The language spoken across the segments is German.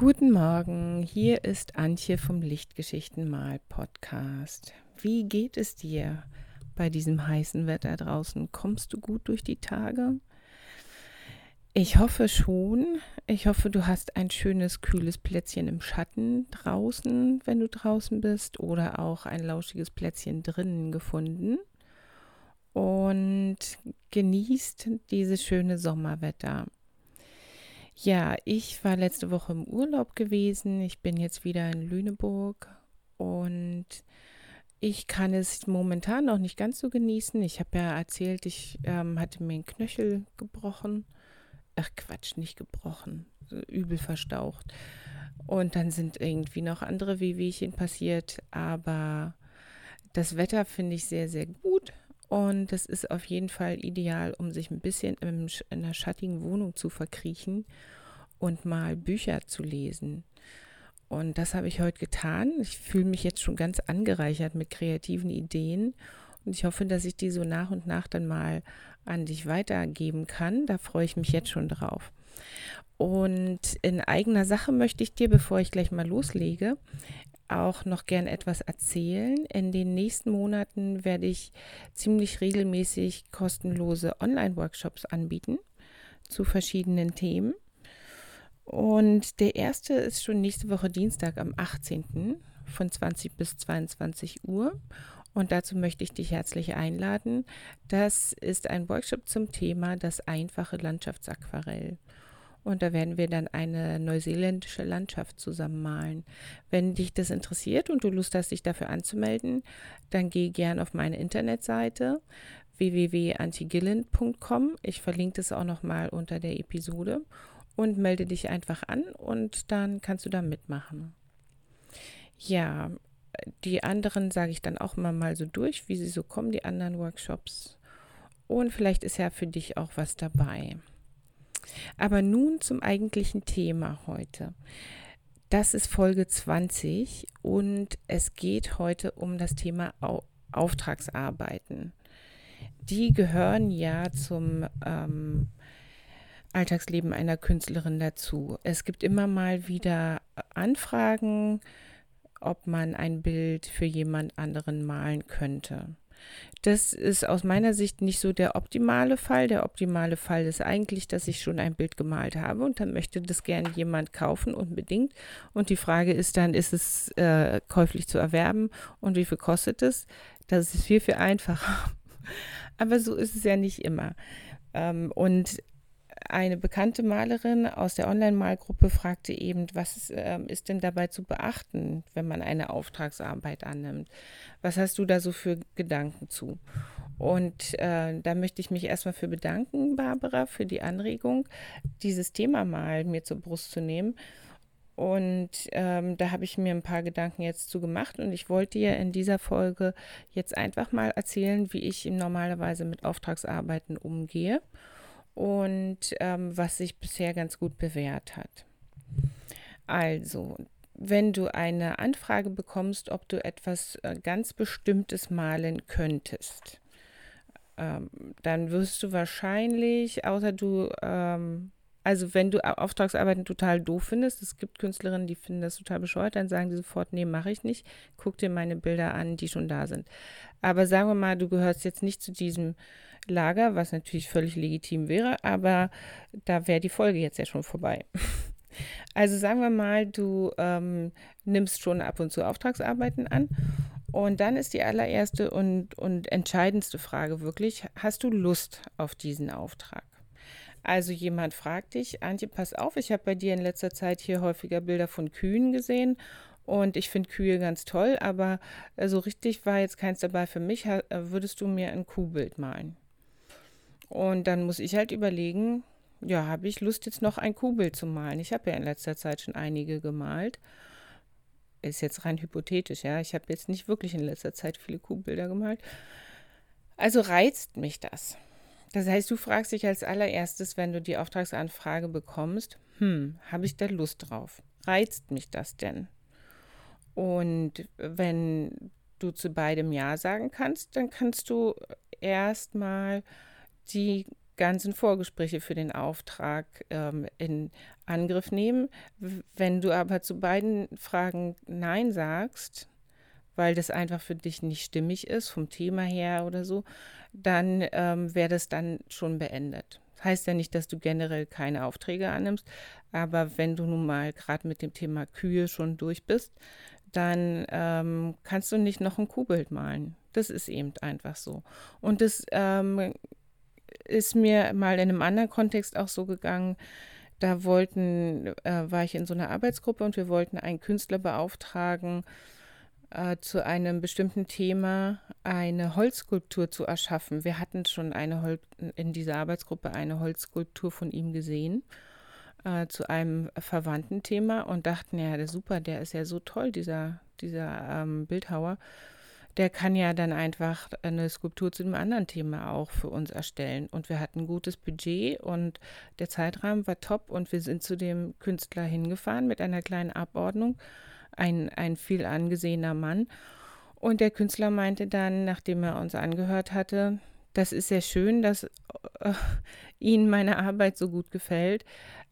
Guten Morgen, hier ist Antje vom Lichtgeschichtenmal Podcast. Wie geht es dir bei diesem heißen Wetter draußen? Kommst du gut durch die Tage? Ich hoffe schon. Ich hoffe, du hast ein schönes, kühles Plätzchen im Schatten draußen, wenn du draußen bist, oder auch ein lauschiges Plätzchen drinnen gefunden. Und genießt dieses schöne Sommerwetter. Ja, ich war letzte Woche im Urlaub gewesen. Ich bin jetzt wieder in Lüneburg und ich kann es momentan noch nicht ganz so genießen. Ich habe ja erzählt, ich ähm, hatte mir einen Knöchel gebrochen. Ach Quatsch, nicht gebrochen, übel verstaucht. Und dann sind irgendwie noch andere Wehwehchen passiert, aber das Wetter finde ich sehr, sehr gut. Und das ist auf jeden Fall ideal, um sich ein bisschen in einer schattigen Wohnung zu verkriechen und mal Bücher zu lesen. Und das habe ich heute getan. Ich fühle mich jetzt schon ganz angereichert mit kreativen Ideen. Und ich hoffe, dass ich die so nach und nach dann mal an dich weitergeben kann. Da freue ich mich jetzt schon drauf. Und in eigener Sache möchte ich dir, bevor ich gleich mal loslege, auch noch gern etwas erzählen. In den nächsten Monaten werde ich ziemlich regelmäßig kostenlose Online-Workshops anbieten zu verschiedenen Themen. Und der erste ist schon nächste Woche Dienstag am 18. von 20 bis 22 Uhr. Und dazu möchte ich dich herzlich einladen. Das ist ein Workshop zum Thema das einfache Landschaftsaquarell. Und da werden wir dann eine neuseeländische Landschaft zusammen malen. Wenn dich das interessiert und du Lust hast, dich dafür anzumelden, dann geh gern auf meine Internetseite www.antigillen.com. Ich verlinke das auch nochmal unter der Episode und melde dich einfach an und dann kannst du da mitmachen. Ja, die anderen sage ich dann auch immer mal so durch, wie sie so kommen, die anderen Workshops. Und vielleicht ist ja für dich auch was dabei. Aber nun zum eigentlichen Thema heute. Das ist Folge 20 und es geht heute um das Thema Auftragsarbeiten. Die gehören ja zum ähm, Alltagsleben einer Künstlerin dazu. Es gibt immer mal wieder Anfragen, ob man ein Bild für jemand anderen malen könnte. Das ist aus meiner Sicht nicht so der optimale Fall. Der optimale Fall ist eigentlich, dass ich schon ein Bild gemalt habe und dann möchte das gerne jemand kaufen, unbedingt. Und die Frage ist dann, ist es äh, käuflich zu erwerben und wie viel kostet es? Das ist viel, viel einfacher. Aber so ist es ja nicht immer. Ähm, und eine bekannte Malerin aus der Online-Malgruppe fragte eben, was ist, äh, ist, denn dabei zu beachten, wenn man eine Auftragsarbeit annimmt? Was hast du da so für Gedanken zu? Und äh, da möchte ich mich erstmal für bedanken, Barbara, für die Anregung, dieses Thema mal mir zur Brust zu nehmen. Und ähm, da habe ich mir ein paar Gedanken jetzt zu gemacht und ich wollte dir in dieser Folge jetzt einfach mal erzählen, wie ich normalerweise mit Auftragsarbeiten umgehe und ähm, was sich bisher ganz gut bewährt hat. Also, wenn du eine Anfrage bekommst, ob du etwas äh, ganz Bestimmtes malen könntest, ähm, dann wirst du wahrscheinlich, außer du, ähm, also wenn du Auftragsarbeiten total doof findest, es gibt Künstlerinnen, die finden das total bescheuert, dann sagen die sofort, nee, mache ich nicht, guck dir meine Bilder an, die schon da sind. Aber sagen wir mal, du gehörst jetzt nicht zu diesem Lager, was natürlich völlig legitim wäre, aber da wäre die Folge jetzt ja schon vorbei. Also sagen wir mal, du ähm, nimmst schon ab und zu Auftragsarbeiten an und dann ist die allererste und, und entscheidendste Frage wirklich, hast du Lust auf diesen Auftrag? Also jemand fragt dich, Antje, pass auf, ich habe bei dir in letzter Zeit hier häufiger Bilder von Kühen gesehen und ich finde Kühe ganz toll, aber so richtig war jetzt keins dabei für mich. Würdest du mir ein Kuhbild malen? Und dann muss ich halt überlegen, ja, habe ich Lust jetzt noch ein Kuhbild zu malen? Ich habe ja in letzter Zeit schon einige gemalt. Ist jetzt rein hypothetisch, ja. Ich habe jetzt nicht wirklich in letzter Zeit viele Kuhbilder gemalt. Also reizt mich das. Das heißt, du fragst dich als allererstes, wenn du die Auftragsanfrage bekommst, hm, habe ich da Lust drauf? Reizt mich das denn? Und wenn du zu beidem Ja sagen kannst, dann kannst du erstmal die ganzen Vorgespräche für den Auftrag ähm, in Angriff nehmen. Wenn du aber zu beiden Fragen Nein sagst, weil das einfach für dich nicht stimmig ist, vom Thema her oder so, dann ähm, wäre das dann schon beendet. Das heißt ja nicht, dass du generell keine Aufträge annimmst, aber wenn du nun mal gerade mit dem Thema Kühe schon durch bist, dann ähm, kannst du nicht noch ein Kuhbild malen. Das ist eben einfach so. Und das ähm, ist mir mal in einem anderen Kontext auch so gegangen. Da wollten, äh, war ich in so einer Arbeitsgruppe und wir wollten einen Künstler beauftragen, äh, zu einem bestimmten Thema eine Holzskulptur zu erschaffen. Wir hatten schon eine Hol in dieser Arbeitsgruppe eine Holzskulptur von ihm gesehen äh, zu einem verwandten Thema und dachten, ja, der super, der ist ja so toll, dieser, dieser ähm, Bildhauer. Der kann ja dann einfach eine Skulptur zu einem anderen Thema auch für uns erstellen. Und wir hatten ein gutes Budget und der Zeitrahmen war top und wir sind zu dem Künstler hingefahren mit einer kleinen Abordnung. Ein, ein viel angesehener Mann. Und der Künstler meinte dann, nachdem er uns angehört hatte, das ist sehr schön, dass äh, Ihnen meine Arbeit so gut gefällt.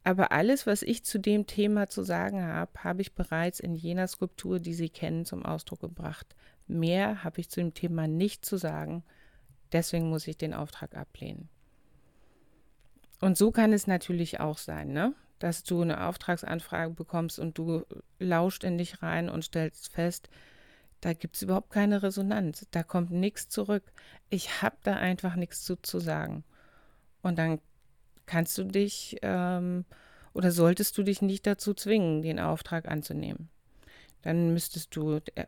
Aber alles, was ich zu dem Thema zu sagen habe, habe ich bereits in jener Skulptur, die Sie kennen, zum Ausdruck gebracht. Mehr habe ich zu dem Thema nicht zu sagen. Deswegen muss ich den Auftrag ablehnen. Und so kann es natürlich auch sein, ne? dass du eine Auftragsanfrage bekommst und du lauscht in dich rein und stellst fest, da gibt es überhaupt keine Resonanz, da kommt nichts zurück. Ich habe da einfach nichts zu, zu sagen. Und dann kannst du dich ähm, oder solltest du dich nicht dazu zwingen, den Auftrag anzunehmen dann müsstest du äh,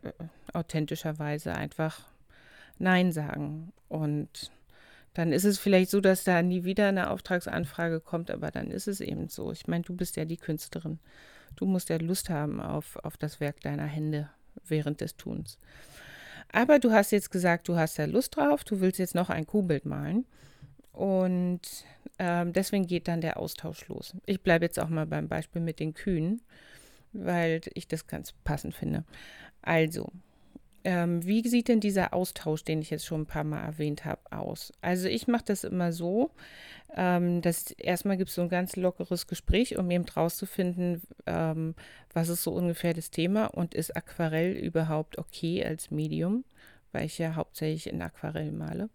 authentischerweise einfach Nein sagen. Und dann ist es vielleicht so, dass da nie wieder eine Auftragsanfrage kommt, aber dann ist es eben so. Ich meine, du bist ja die Künstlerin. Du musst ja Lust haben auf, auf das Werk deiner Hände während des Tuns. Aber du hast jetzt gesagt, du hast ja Lust drauf, du willst jetzt noch ein Kuhbild malen. Und ähm, deswegen geht dann der Austausch los. Ich bleibe jetzt auch mal beim Beispiel mit den Kühen weil ich das ganz passend finde. Also, ähm, wie sieht denn dieser Austausch, den ich jetzt schon ein paar Mal erwähnt habe, aus? Also ich mache das immer so, ähm, dass erstmal gibt es so ein ganz lockeres Gespräch, um eben rauszufinden, ähm, was ist so ungefähr das Thema und ist Aquarell überhaupt okay als Medium, weil ich ja hauptsächlich in Aquarell male.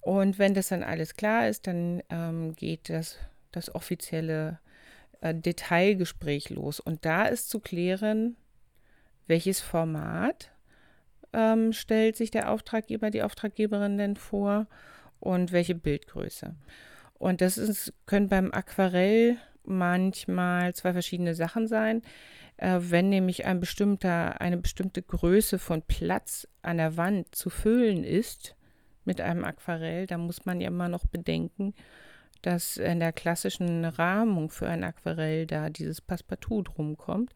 Und wenn das dann alles klar ist, dann ähm, geht das, das offizielle äh, Detailgespräch los. Und da ist zu klären, welches Format ähm, stellt sich der Auftraggeber, die Auftraggeberin denn vor und welche Bildgröße. Und das ist, können beim Aquarell manchmal zwei verschiedene Sachen sein. Äh, wenn nämlich ein bestimmter, eine bestimmte Größe von Platz an der Wand zu füllen ist mit einem Aquarell, dann muss man ja immer noch bedenken, dass in der klassischen Rahmung für ein Aquarell da dieses Passepartout drum kommt.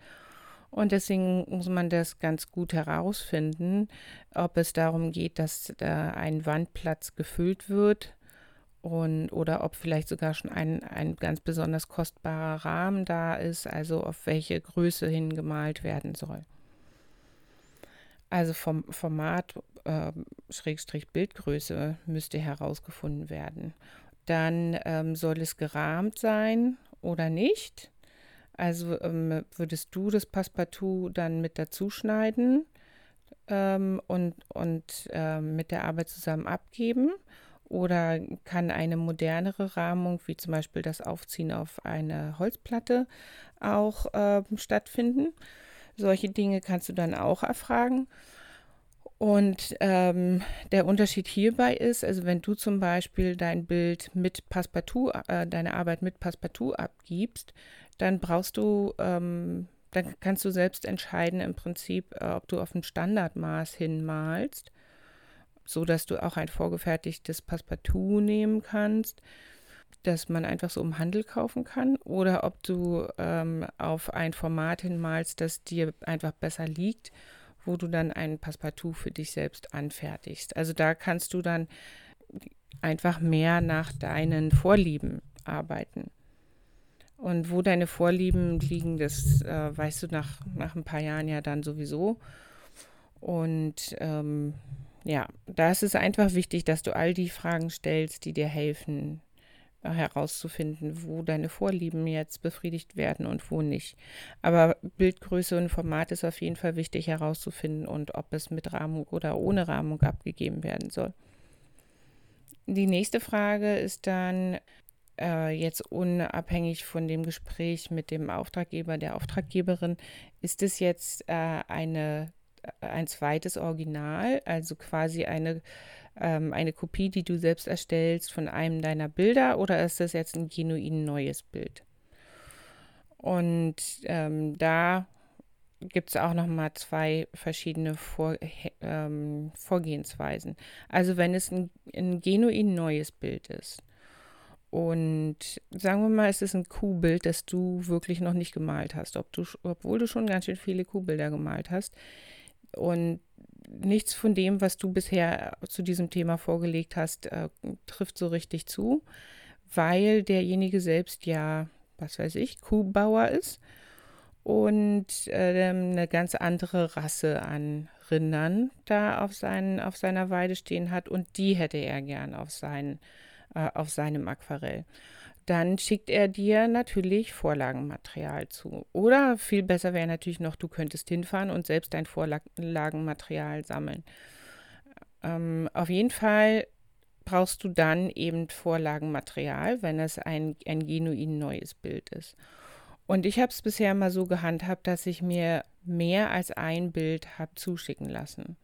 Und deswegen muss man das ganz gut herausfinden, ob es darum geht, dass da ein Wandplatz gefüllt wird und, oder ob vielleicht sogar schon ein, ein ganz besonders kostbarer Rahmen da ist, also auf welche Größe hingemalt werden soll. Also vom Format äh, Schrägstrich Bildgröße müsste herausgefunden werden. Dann ähm, soll es gerahmt sein oder nicht. Also ähm, würdest du das Passepartout dann mit dazu schneiden ähm, und, und ähm, mit der Arbeit zusammen abgeben? Oder kann eine modernere Rahmung, wie zum Beispiel das Aufziehen auf eine Holzplatte, auch ähm, stattfinden? Solche Dinge kannst du dann auch erfragen. Und ähm, der Unterschied hierbei ist, also wenn du zum Beispiel dein Bild mit Passepartout, äh, deine Arbeit mit Passepartout abgibst, dann brauchst du, ähm, dann kannst du selbst entscheiden im Prinzip, äh, ob du auf ein Standardmaß hinmalst, so dass du auch ein vorgefertigtes Passepartout nehmen kannst, das man einfach so im Handel kaufen kann, oder ob du ähm, auf ein Format hinmalst, das dir einfach besser liegt wo du dann ein Passepartout für dich selbst anfertigst. Also da kannst du dann einfach mehr nach deinen Vorlieben arbeiten. Und wo deine Vorlieben liegen, das äh, weißt du nach, nach ein paar Jahren ja dann sowieso. Und ähm, ja, da ist es einfach wichtig, dass du all die Fragen stellst, die dir helfen, herauszufinden, wo deine Vorlieben jetzt befriedigt werden und wo nicht. Aber Bildgröße und Format ist auf jeden Fall wichtig herauszufinden und ob es mit Rahmung oder ohne Rahmung abgegeben werden soll. Die nächste Frage ist dann äh, jetzt unabhängig von dem Gespräch mit dem Auftraggeber, der Auftraggeberin, ist es jetzt äh, eine, äh, ein zweites Original, also quasi eine ähm, eine Kopie, die du selbst erstellst von einem deiner Bilder oder ist das jetzt ein genuin neues Bild? Und ähm, da gibt es auch noch mal zwei verschiedene Vor ähm, Vorgehensweisen. Also wenn es ein, ein genuin neues Bild ist und sagen wir mal, es ist ein Kuhbild, das du wirklich noch nicht gemalt hast, ob du, obwohl du schon ganz schön viele Kuhbilder gemalt hast und nichts von dem, was du bisher zu diesem Thema vorgelegt hast, äh, trifft so richtig zu, weil derjenige selbst ja, was weiß ich, Kuhbauer ist und äh, eine ganz andere Rasse an Rindern da auf, seinen, auf seiner Weide stehen hat und die hätte er gern auf, seinen, äh, auf seinem Aquarell dann schickt er dir natürlich Vorlagenmaterial zu. Oder viel besser wäre natürlich noch, du könntest hinfahren und selbst dein Vorlagenmaterial sammeln. Ähm, auf jeden Fall brauchst du dann eben Vorlagenmaterial, wenn es ein, ein genuin neues Bild ist. Und ich habe es bisher mal so gehandhabt, dass ich mir mehr als ein Bild habe zuschicken lassen.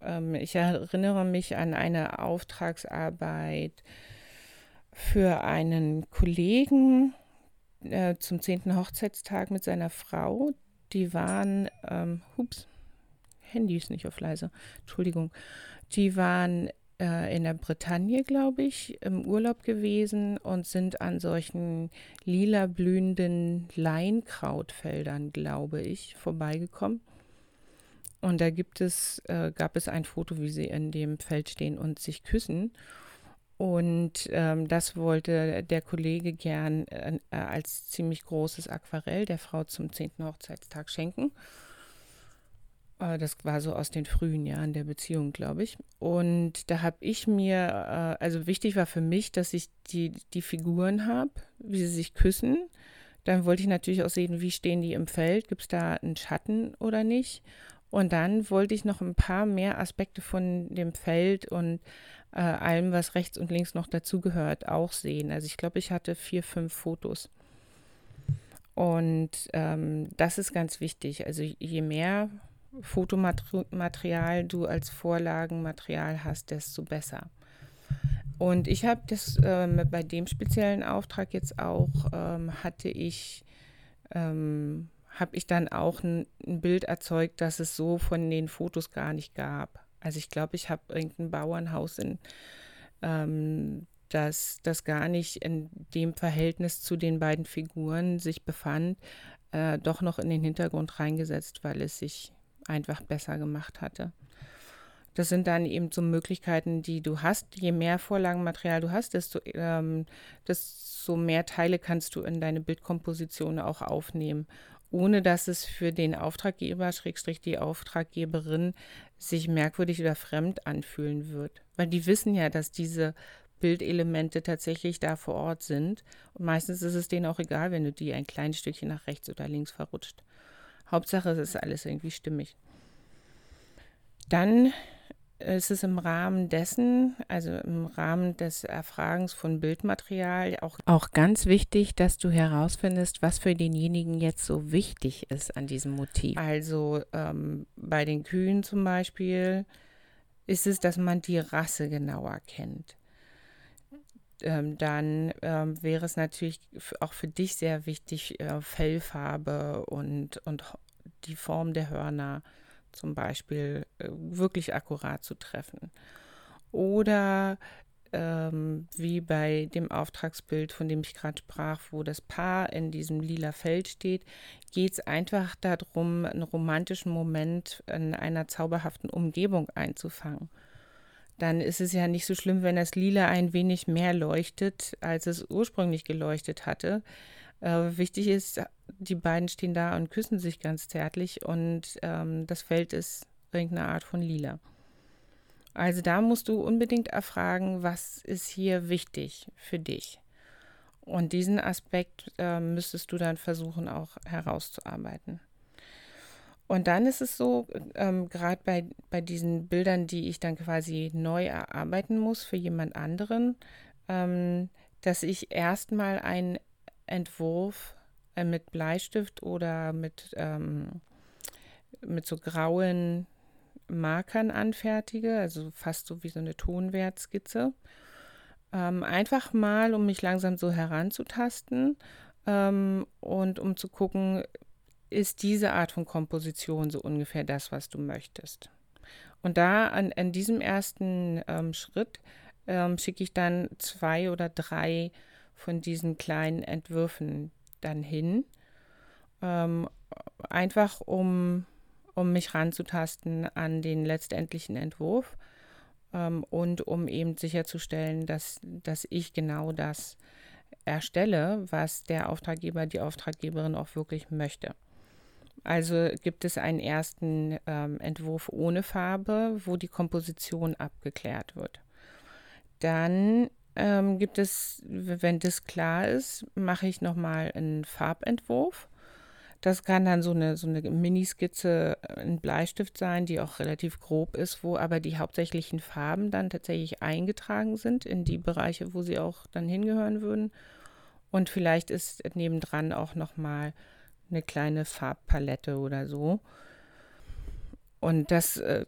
Ähm, ich erinnere mich an eine Auftragsarbeit, für einen Kollegen äh, zum 10. Hochzeitstag mit seiner Frau. Die waren, ähm, hups, Handy ist nicht auf leise, Entschuldigung. Die waren äh, in der Bretagne, glaube ich, im Urlaub gewesen und sind an solchen lila blühenden Leinkrautfeldern, glaube ich, vorbeigekommen. Und da gibt es, äh, gab es ein Foto, wie sie in dem Feld stehen und sich küssen. Und ähm, das wollte der Kollege gern äh, als ziemlich großes Aquarell der Frau zum 10. Hochzeitstag schenken. Äh, das war so aus den frühen Jahren der Beziehung, glaube ich. Und da habe ich mir, äh, also wichtig war für mich, dass ich die, die Figuren habe, wie sie sich küssen. Dann wollte ich natürlich auch sehen, wie stehen die im Feld, gibt es da einen Schatten oder nicht. Und dann wollte ich noch ein paar mehr Aspekte von dem Feld und äh, allem, was rechts und links noch dazugehört, auch sehen. Also ich glaube, ich hatte vier, fünf Fotos. Und ähm, das ist ganz wichtig. Also je mehr Fotomaterial du als Vorlagenmaterial hast, desto besser. Und ich habe das ähm, bei dem speziellen Auftrag jetzt auch, ähm, hatte ich, ähm, habe ich dann auch ein, ein Bild erzeugt, das es so von den Fotos gar nicht gab. Also ich glaube, ich habe irgendein Bauernhaus in ähm, das, das gar nicht in dem Verhältnis zu den beiden Figuren sich befand, äh, doch noch in den Hintergrund reingesetzt, weil es sich einfach besser gemacht hatte. Das sind dann eben so Möglichkeiten, die du hast. Je mehr Vorlagenmaterial du hast, desto, ähm, desto mehr Teile kannst du in deine Bildkomposition auch aufnehmen ohne dass es für den Auftraggeber, Schrägstrich die Auftraggeberin, sich merkwürdig oder fremd anfühlen wird. Weil die wissen ja, dass diese Bildelemente tatsächlich da vor Ort sind. Und meistens ist es denen auch egal, wenn du die ein kleines Stückchen nach rechts oder links verrutscht. Hauptsache, es ist alles irgendwie stimmig. Dann ist es im Rahmen dessen, also im Rahmen des Erfragens von Bildmaterial, auch, auch ganz wichtig, dass du herausfindest, was für denjenigen jetzt so wichtig ist an diesem Motiv. Also ähm, bei den Kühen zum Beispiel ist es, dass man die Rasse genauer kennt. Ähm, dann ähm, wäre es natürlich auch für dich sehr wichtig, äh, Fellfarbe und, und die Form der Hörner zum Beispiel äh, wirklich akkurat zu treffen. Oder ähm, wie bei dem Auftragsbild, von dem ich gerade sprach, wo das Paar in diesem lila Feld steht, geht es einfach darum, einen romantischen Moment in einer zauberhaften Umgebung einzufangen. Dann ist es ja nicht so schlimm, wenn das Lila ein wenig mehr leuchtet, als es ursprünglich geleuchtet hatte. Äh, wichtig ist, die beiden stehen da und küssen sich ganz zärtlich und ähm, das Feld ist irgendeine Art von Lila. Also da musst du unbedingt erfragen, was ist hier wichtig für dich. Und diesen Aspekt äh, müsstest du dann versuchen auch herauszuarbeiten. Und dann ist es so, ähm, gerade bei, bei diesen Bildern, die ich dann quasi neu erarbeiten muss für jemand anderen, ähm, dass ich erstmal einen Entwurf äh, mit Bleistift oder mit, ähm, mit so grauen Markern anfertige, also fast so wie so eine Tonwertskizze. Ähm, einfach mal, um mich langsam so heranzutasten ähm, und um zu gucken, ist diese Art von Komposition so ungefähr das, was du möchtest. Und da an, an diesem ersten ähm, Schritt ähm, schicke ich dann zwei oder drei von diesen kleinen Entwürfen dann hin, ähm, einfach um, um mich ranzutasten an den letztendlichen Entwurf ähm, und um eben sicherzustellen, dass, dass ich genau das erstelle, was der Auftraggeber, die Auftraggeberin auch wirklich möchte. Also gibt es einen ersten ähm, Entwurf ohne Farbe, wo die Komposition abgeklärt wird. Dann ähm, gibt es, wenn das klar ist, mache ich nochmal einen Farbentwurf. Das kann dann so eine, so eine Miniskizze in Bleistift sein, die auch relativ grob ist, wo aber die hauptsächlichen Farben dann tatsächlich eingetragen sind in die Bereiche, wo sie auch dann hingehören würden. Und vielleicht ist nebendran auch nochmal eine kleine Farbpalette oder so. Und das äh,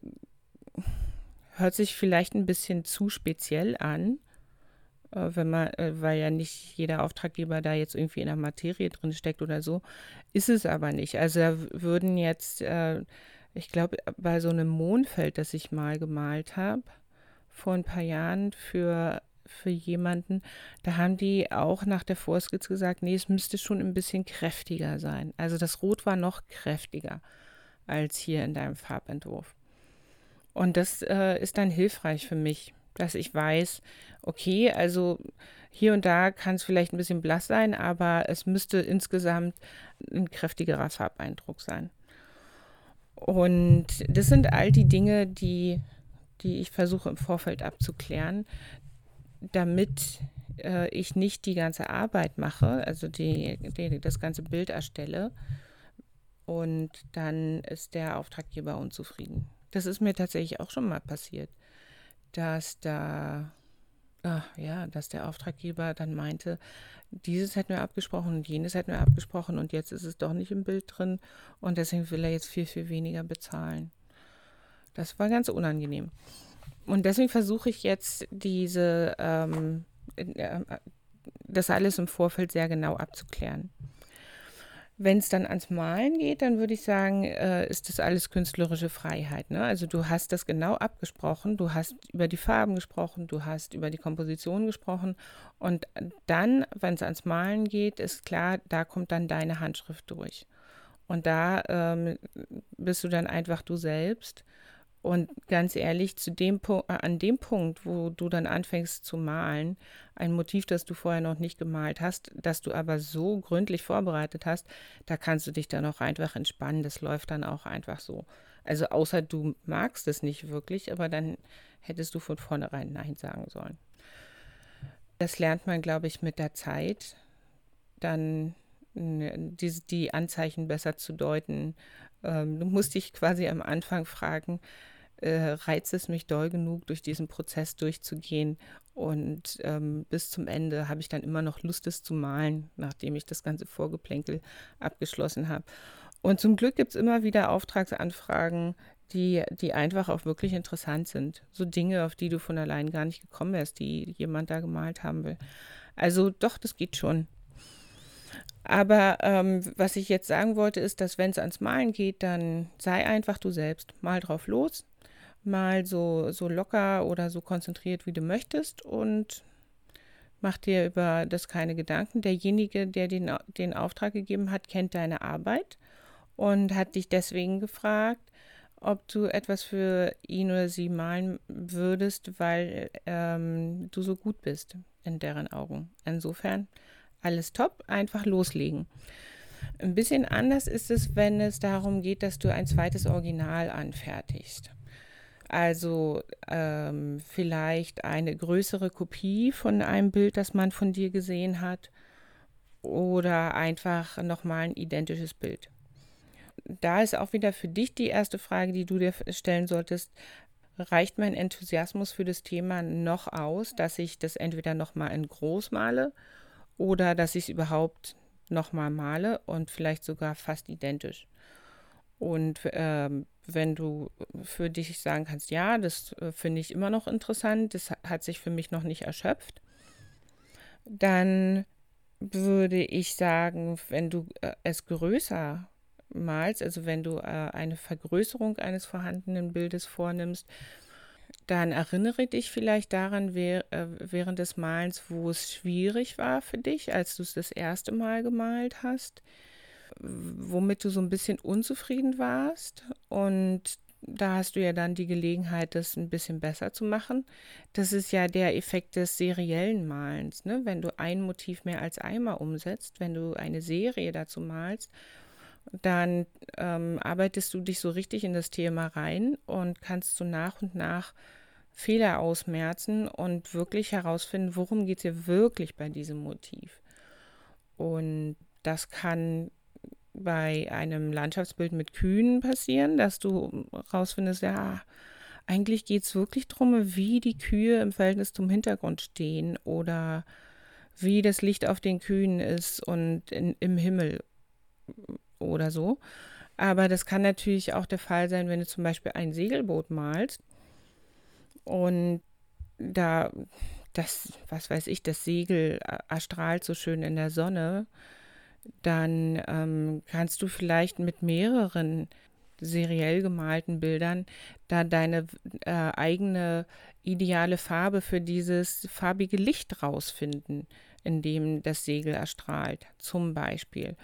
hört sich vielleicht ein bisschen zu speziell an, äh, wenn man, äh, weil ja nicht jeder Auftraggeber da jetzt irgendwie in der Materie drin steckt oder so, ist es aber nicht. Also da würden jetzt, äh, ich glaube, bei so einem Mondfeld, das ich mal gemalt habe, vor ein paar Jahren für für jemanden, da haben die auch nach der Vorskizze gesagt, nee, es müsste schon ein bisschen kräftiger sein. Also das Rot war noch kräftiger als hier in deinem Farbentwurf. Und das äh, ist dann hilfreich für mich, dass ich weiß, okay, also hier und da kann es vielleicht ein bisschen blass sein, aber es müsste insgesamt ein kräftigerer Farbeindruck sein. Und das sind all die Dinge, die, die ich versuche im Vorfeld abzuklären, damit äh, ich nicht die ganze Arbeit mache, also die, die, das ganze Bild erstelle und dann ist der Auftraggeber unzufrieden. Das ist mir tatsächlich auch schon mal passiert, dass da, ach, ja, dass der Auftraggeber dann meinte, dieses hätten wir abgesprochen und jenes hätten wir abgesprochen und jetzt ist es doch nicht im Bild drin und deswegen will er jetzt viel, viel weniger bezahlen. Das war ganz unangenehm. Und deswegen versuche ich jetzt diese, ähm, äh, das alles im Vorfeld sehr genau abzuklären. Wenn es dann ans Malen geht, dann würde ich sagen, äh, ist das alles künstlerische Freiheit. Ne? Also du hast das genau abgesprochen, du hast über die Farben gesprochen, du hast über die Komposition gesprochen und dann, wenn es ans Malen geht, ist klar, da kommt dann deine Handschrift durch. Und da ähm, bist du dann einfach du selbst und ganz ehrlich, zu dem Punkt, äh, an dem Punkt, wo du dann anfängst zu malen, ein Motiv, das du vorher noch nicht gemalt hast, das du aber so gründlich vorbereitet hast, da kannst du dich dann auch einfach entspannen. Das läuft dann auch einfach so. Also außer du magst es nicht wirklich, aber dann hättest du von vornherein Nein sagen sollen. Das lernt man, glaube ich, mit der Zeit, dann die, die Anzeichen besser zu deuten. Ähm, du musst dich quasi am Anfang fragen, äh, reizt es mich doll genug, durch diesen Prozess durchzugehen. Und ähm, bis zum Ende habe ich dann immer noch Lust, es zu malen, nachdem ich das ganze Vorgeplänkel abgeschlossen habe. Und zum Glück gibt es immer wieder Auftragsanfragen, die, die einfach auch wirklich interessant sind. So Dinge, auf die du von allein gar nicht gekommen wärst, die jemand da gemalt haben will. Also doch, das geht schon. Aber ähm, was ich jetzt sagen wollte, ist, dass wenn es ans Malen geht, dann sei einfach du selbst. Mal drauf los, mal so, so locker oder so konzentriert, wie du möchtest und mach dir über das keine Gedanken. Derjenige, der den, den Auftrag gegeben hat, kennt deine Arbeit und hat dich deswegen gefragt, ob du etwas für ihn oder sie malen würdest, weil ähm, du so gut bist in deren Augen. Insofern alles top, einfach loslegen. Ein bisschen anders ist es, wenn es darum geht, dass du ein zweites Original anfertigst. Also ähm, vielleicht eine größere Kopie von einem Bild, das man von dir gesehen hat. oder einfach nochmal ein identisches Bild. Da ist auch wieder für dich die erste Frage, die du dir stellen solltest. Reicht mein Enthusiasmus für das Thema noch aus, dass ich das entweder nochmal in groß male oder dass ich es überhaupt nochmal male und vielleicht sogar fast identisch? Und ähm, wenn du für dich sagen kannst, ja, das äh, finde ich immer noch interessant, das hat sich für mich noch nicht erschöpft, dann würde ich sagen, wenn du äh, es größer malst, also wenn du äh, eine Vergrößerung eines vorhandenen Bildes vornimmst, dann erinnere dich vielleicht daran äh, während des Malens, wo es schwierig war für dich, als du es das erste Mal gemalt hast, womit du so ein bisschen unzufrieden warst und da hast du ja dann die Gelegenheit, das ein bisschen besser zu machen. Das ist ja der Effekt des seriellen Malens. Ne? Wenn du ein Motiv mehr als einmal umsetzt, wenn du eine Serie dazu malst, dann ähm, arbeitest du dich so richtig in das Thema rein und kannst so nach und nach Fehler ausmerzen und wirklich herausfinden, worum geht es hier wirklich bei diesem Motiv. Und das kann bei einem Landschaftsbild mit Kühen passieren, dass du rausfindest, ja, eigentlich geht es wirklich darum, wie die Kühe im Verhältnis zum Hintergrund stehen oder wie das Licht auf den Kühen ist und in, im Himmel oder so. Aber das kann natürlich auch der Fall sein, wenn du zum Beispiel ein Segelboot malst und da das, was weiß ich, das Segel erstrahlt so schön in der Sonne dann ähm, kannst du vielleicht mit mehreren seriell gemalten Bildern da deine äh, eigene ideale Farbe für dieses farbige Licht rausfinden, in dem das Segel erstrahlt, zum Beispiel.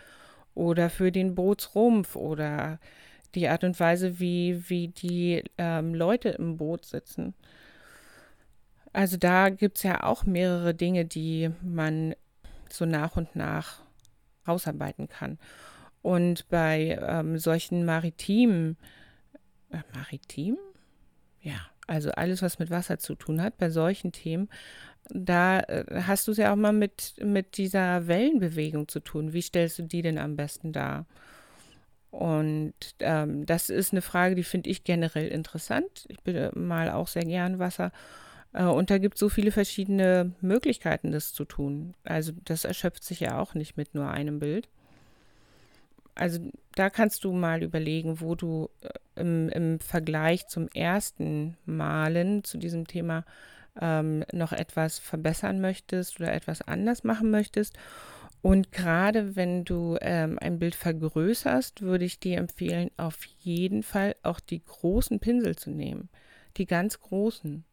Oder für den Bootsrumpf oder die Art und Weise, wie, wie die ähm, Leute im Boot sitzen. Also da gibt es ja auch mehrere Dinge, die man so nach und nach rausarbeiten kann. Und bei ähm, solchen maritimen, äh, maritim? Ja, also alles, was mit Wasser zu tun hat, bei solchen Themen, da äh, hast du es ja auch mal mit, mit dieser Wellenbewegung zu tun. Wie stellst du die denn am besten dar? Und ähm, das ist eine Frage, die finde ich generell interessant. Ich bin mal auch sehr gern Wasser. Äh, und da gibt es so viele verschiedene Möglichkeiten, das zu tun. Also das erschöpft sich ja auch nicht mit nur einem Bild. Also da kannst du mal überlegen, wo du äh, im, im Vergleich zum ersten Malen zu diesem Thema ähm, noch etwas verbessern möchtest oder etwas anders machen möchtest. Und gerade wenn du ähm, ein Bild vergrößerst, würde ich dir empfehlen, auf jeden Fall auch die großen Pinsel zu nehmen. Die ganz großen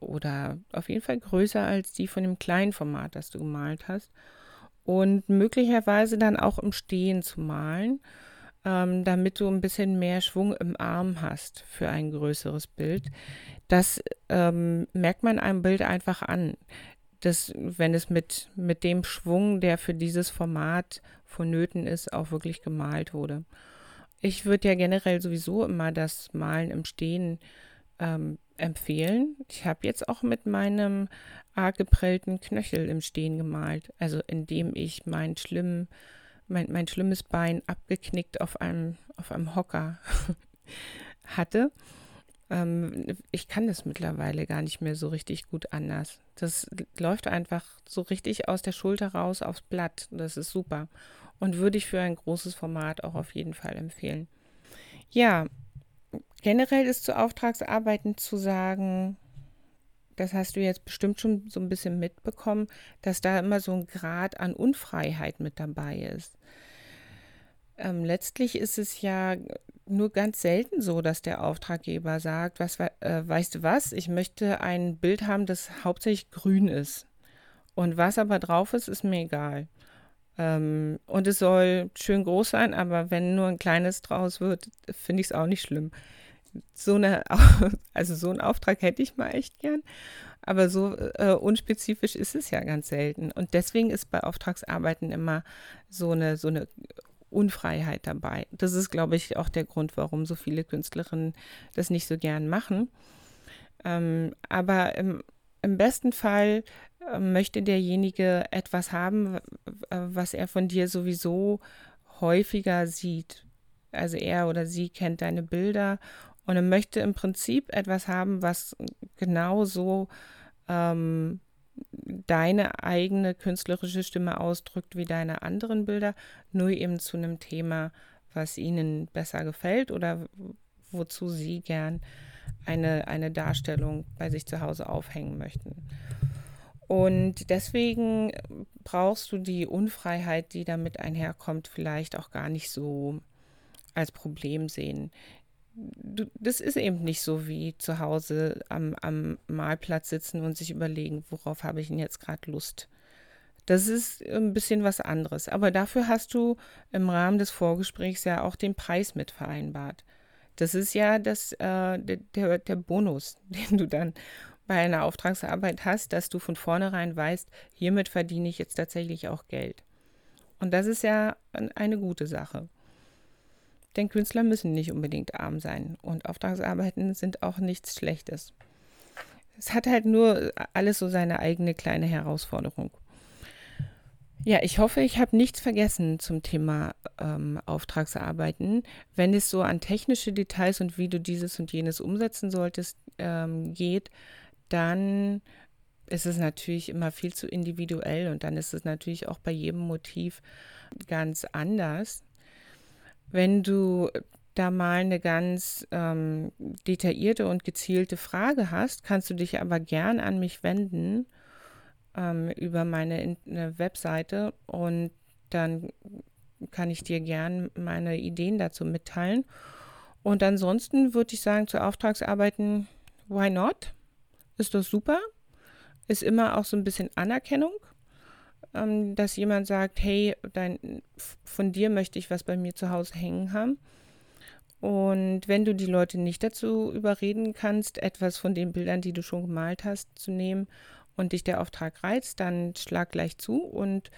oder auf jeden Fall größer als die von dem kleinen Format, das du gemalt hast. Und möglicherweise dann auch im Stehen zu malen, ähm, damit du ein bisschen mehr Schwung im Arm hast für ein größeres Bild. Das ähm, merkt man einem Bild einfach an, dass, wenn es mit, mit dem Schwung, der für dieses Format vonnöten ist, auch wirklich gemalt wurde. Ich würde ja generell sowieso immer das Malen im Stehen ähm, empfehlen. Ich habe jetzt auch mit meinem arg geprellten Knöchel im Stehen gemalt, also indem ich mein, schlimm, mein, mein schlimmes Bein abgeknickt auf einem, auf einem Hocker hatte. Ähm, ich kann das mittlerweile gar nicht mehr so richtig gut anders. Das läuft einfach so richtig aus der Schulter raus aufs Blatt. Das ist super. Und würde ich für ein großes Format auch auf jeden Fall empfehlen. Ja, generell ist zu Auftragsarbeiten zu sagen, das hast du jetzt bestimmt schon so ein bisschen mitbekommen, dass da immer so ein Grad an Unfreiheit mit dabei ist. Ähm, letztlich ist es ja nur ganz selten so, dass der Auftraggeber sagt, was, äh, weißt du was, ich möchte ein Bild haben, das hauptsächlich grün ist. Und was aber drauf ist, ist mir egal. Ähm, und es soll schön groß sein, aber wenn nur ein kleines draus wird, finde ich es auch nicht schlimm. So eine, also so einen Auftrag hätte ich mal echt gern. Aber so äh, unspezifisch ist es ja ganz selten. Und deswegen ist bei Auftragsarbeiten immer so eine, so eine Unfreiheit dabei. Das ist, glaube ich, auch der Grund, warum so viele Künstlerinnen das nicht so gern machen. Ähm, aber im im besten Fall äh, möchte derjenige etwas haben, was er von dir sowieso häufiger sieht. Also er oder sie kennt deine Bilder und er möchte im Prinzip etwas haben, was genauso ähm, deine eigene künstlerische Stimme ausdrückt wie deine anderen Bilder, nur eben zu einem Thema, was ihnen besser gefällt oder wozu sie gern eine, eine Darstellung bei sich zu Hause aufhängen möchten. Und deswegen brauchst du die Unfreiheit, die damit einherkommt, vielleicht auch gar nicht so als Problem sehen. Du, das ist eben nicht so wie zu Hause am, am Malplatz sitzen und sich überlegen, worauf habe ich denn jetzt gerade Lust. Das ist ein bisschen was anderes. Aber dafür hast du im Rahmen des Vorgesprächs ja auch den Preis mit vereinbart. Das ist ja das, äh, der, der Bonus, den du dann bei einer Auftragsarbeit hast, dass du von vornherein weißt, hiermit verdiene ich jetzt tatsächlich auch Geld. Und das ist ja eine gute Sache. Denn Künstler müssen nicht unbedingt arm sein und Auftragsarbeiten sind auch nichts Schlechtes. Es hat halt nur alles so seine eigene kleine Herausforderung. Ja, ich hoffe, ich habe nichts vergessen zum Thema ähm, Auftragsarbeiten. Wenn es so an technische Details und wie du dieses und jenes umsetzen solltest ähm, geht, dann ist es natürlich immer viel zu individuell und dann ist es natürlich auch bei jedem Motiv ganz anders. Wenn du da mal eine ganz ähm, detaillierte und gezielte Frage hast, kannst du dich aber gern an mich wenden ähm, über meine eine Webseite und dann kann ich dir gern meine Ideen dazu mitteilen. Und ansonsten würde ich sagen, zu Auftragsarbeiten, why not? Ist das super? Ist immer auch so ein bisschen Anerkennung, ähm, dass jemand sagt, hey, dein, von dir möchte ich was bei mir zu Hause hängen haben. Und wenn du die Leute nicht dazu überreden kannst, etwas von den Bildern, die du schon gemalt hast, zu nehmen und dich der Auftrag reizt, dann schlag gleich zu und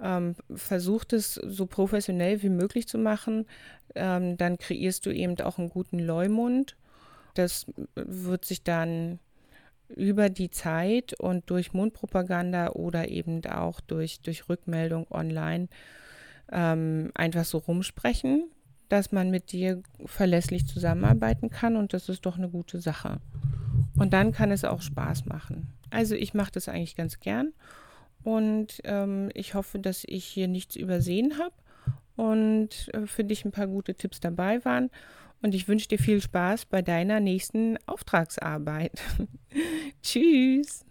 ähm, versucht es so professionell wie möglich zu machen. Ähm, dann kreierst du eben auch einen guten Leumund. Das wird sich dann über die Zeit und durch Mundpropaganda oder eben auch durch, durch Rückmeldung online ähm, einfach so rumsprechen, dass man mit dir verlässlich zusammenarbeiten kann und das ist doch eine gute Sache. Und dann kann es auch Spaß machen. Also ich mache das eigentlich ganz gern und ähm, ich hoffe, dass ich hier nichts übersehen habe und äh, für dich ein paar gute Tipps dabei waren. Und ich wünsche dir viel Spaß bei deiner nächsten Auftragsarbeit. Tschüss.